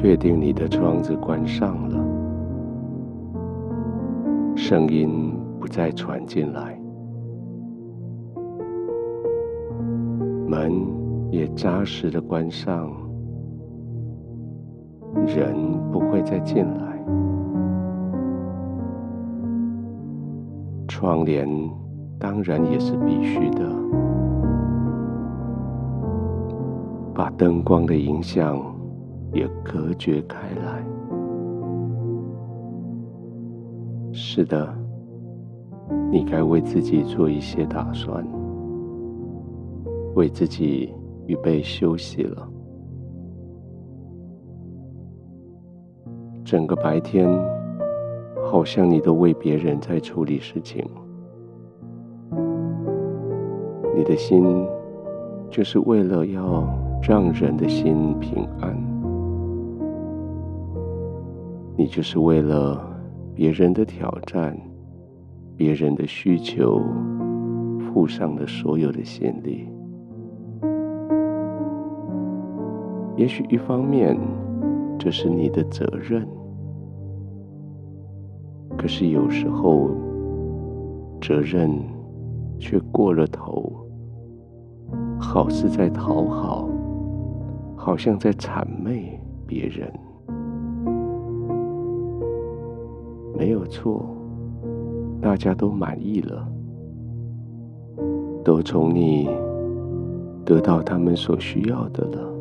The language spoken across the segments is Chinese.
确定你的窗子关上了，声音不再传进来，门也扎实的关上，人不会再进来，窗帘当然也是必须的，把灯光的影响。也隔绝开来。是的，你该为自己做一些打算，为自己预备休息了。整个白天，好像你都为别人在处理事情，你的心就是为了要让人的心平安。你就是为了别人的挑战、别人的需求，付上了所有的心力。也许一方面这是你的责任，可是有时候责任却过了头，好似在讨好，好像在谄媚别人。没有错，大家都满意了，都从你得到他们所需要的了。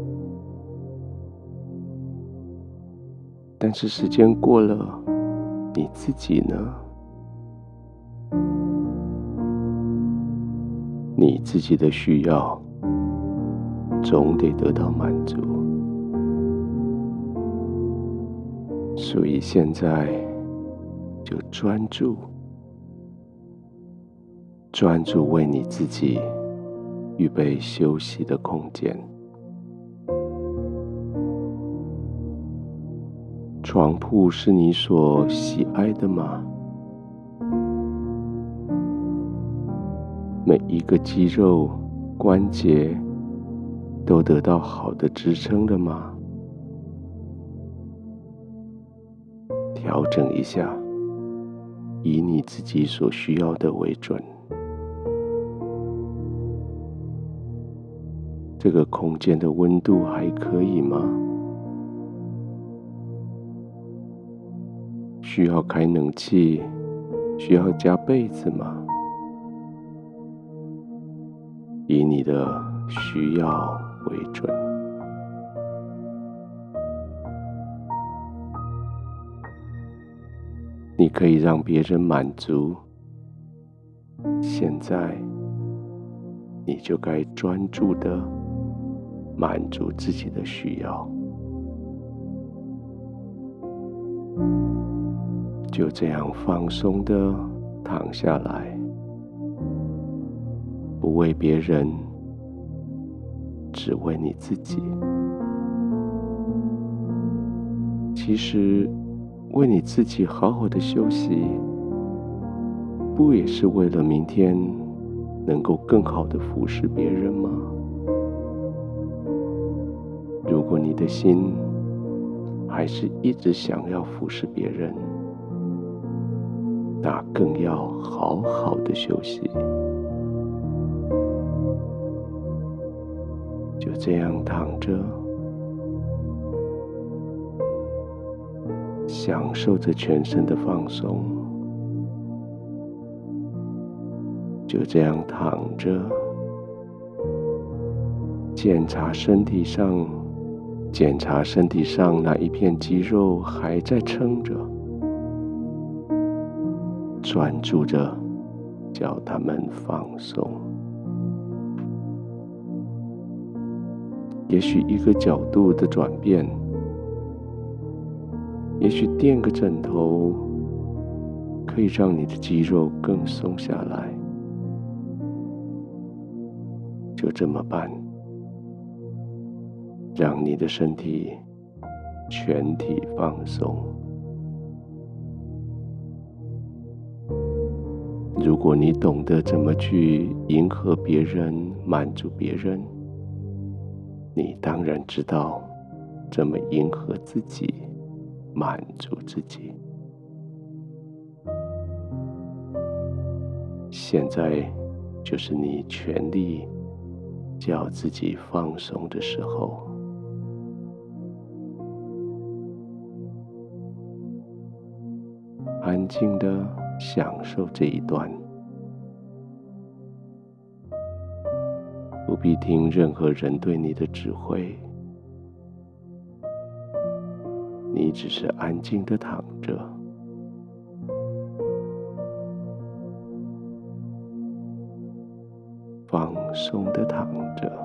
但是时间过了，你自己呢？你自己的需要总得得到满足，所以现在。就专注，专注为你自己预备休息的空间。床铺是你所喜爱的吗？每一个肌肉、关节都得到好的支撑了吗？调整一下。以你自己所需要的为准。这个空间的温度还可以吗？需要开冷气？需要加被子吗？以你的需要为准。你可以让别人满足，现在你就该专注的满足自己的需要，就这样放松的躺下来，不为别人，只为你自己。其实。为你自己好好的休息，不也是为了明天能够更好的服侍别人吗？如果你的心还是一直想要服侍别人，那更要好好的休息。就这样躺着。享受着全身的放松，就这样躺着，检查身体上，检查身体上哪一片肌肉还在撑着，专注着，叫他们放松。也许一个角度的转变。也许垫个枕头，可以让你的肌肉更松下来。就这么办，让你的身体全体放松。如果你懂得怎么去迎合别人、满足别人，你当然知道怎么迎合自己、满足自己。现在就是你全力叫自己放松的时候。安静的享受这一段，不必听任何人对你的指挥，你只是安静的躺着，放松的躺着。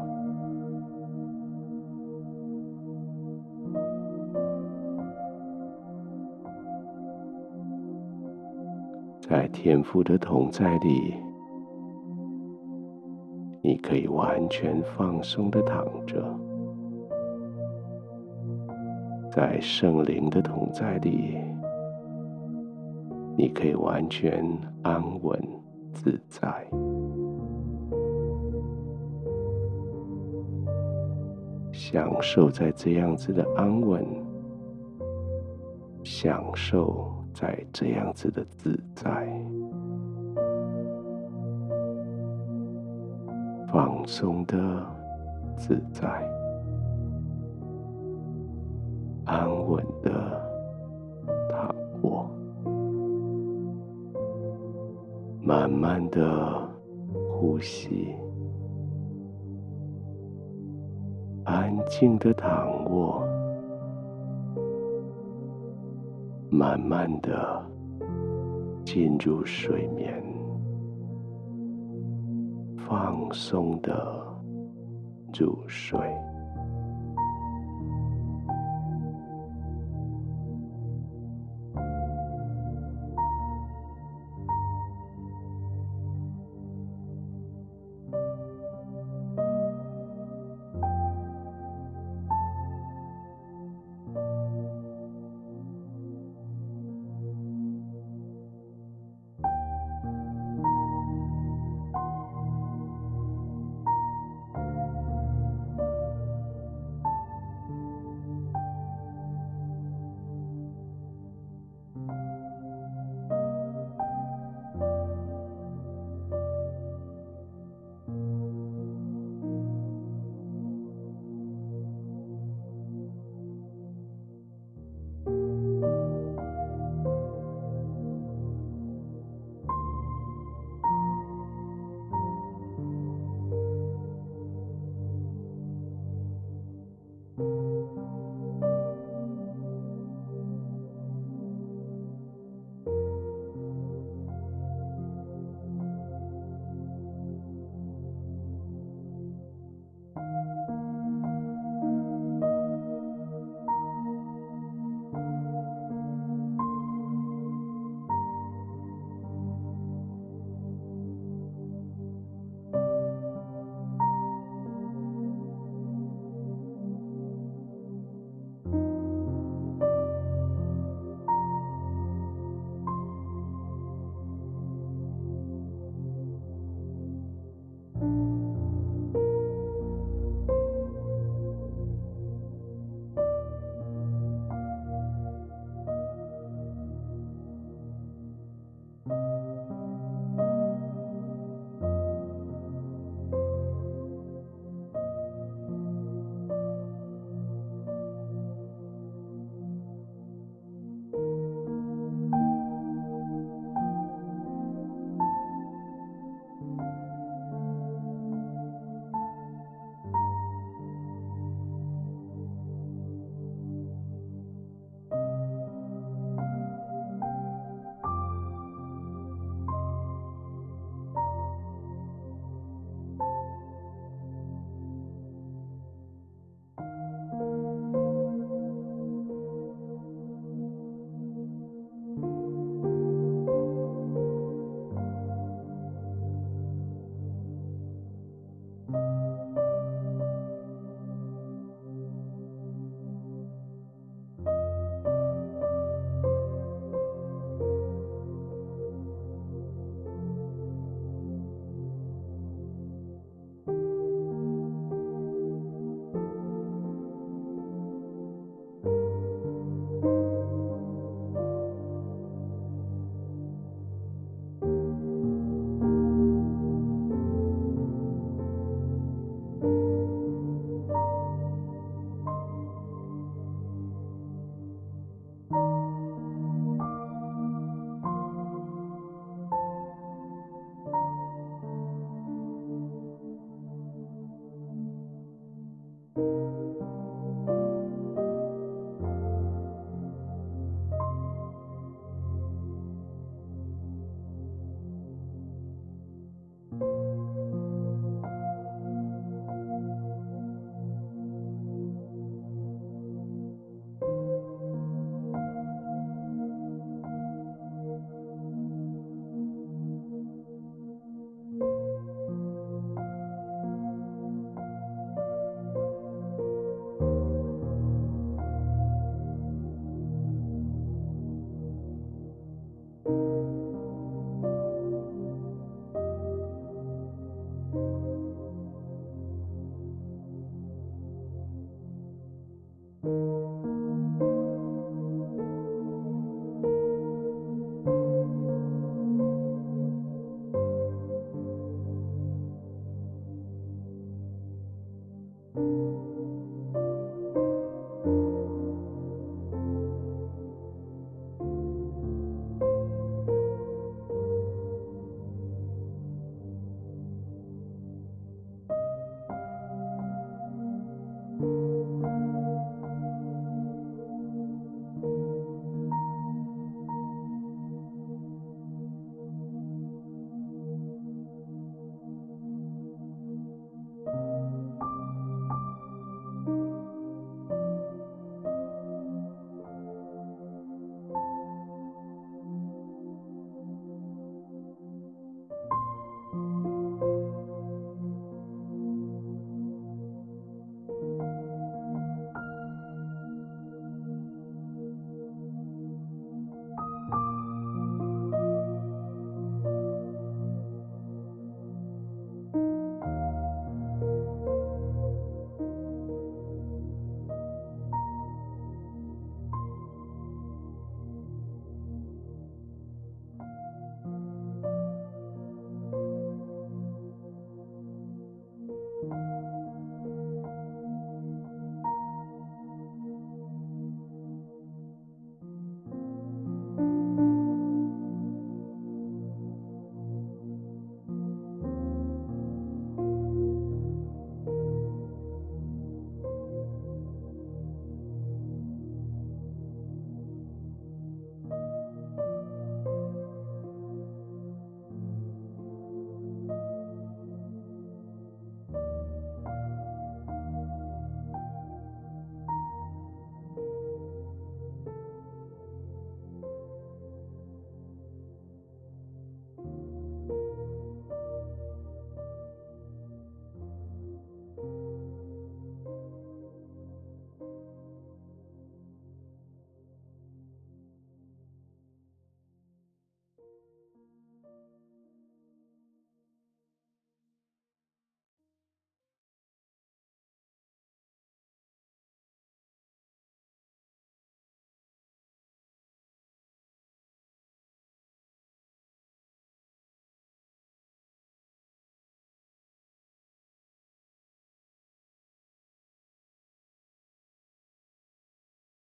在天父的同在里，你可以完全放松的躺着；在圣灵的同在里，你可以完全安稳自在，享受在这样子的安稳，享受。在这样子的自在、放松的自在、安稳的躺卧，慢慢的呼吸，安静的躺卧。慢慢的进入睡眠，放松的入睡。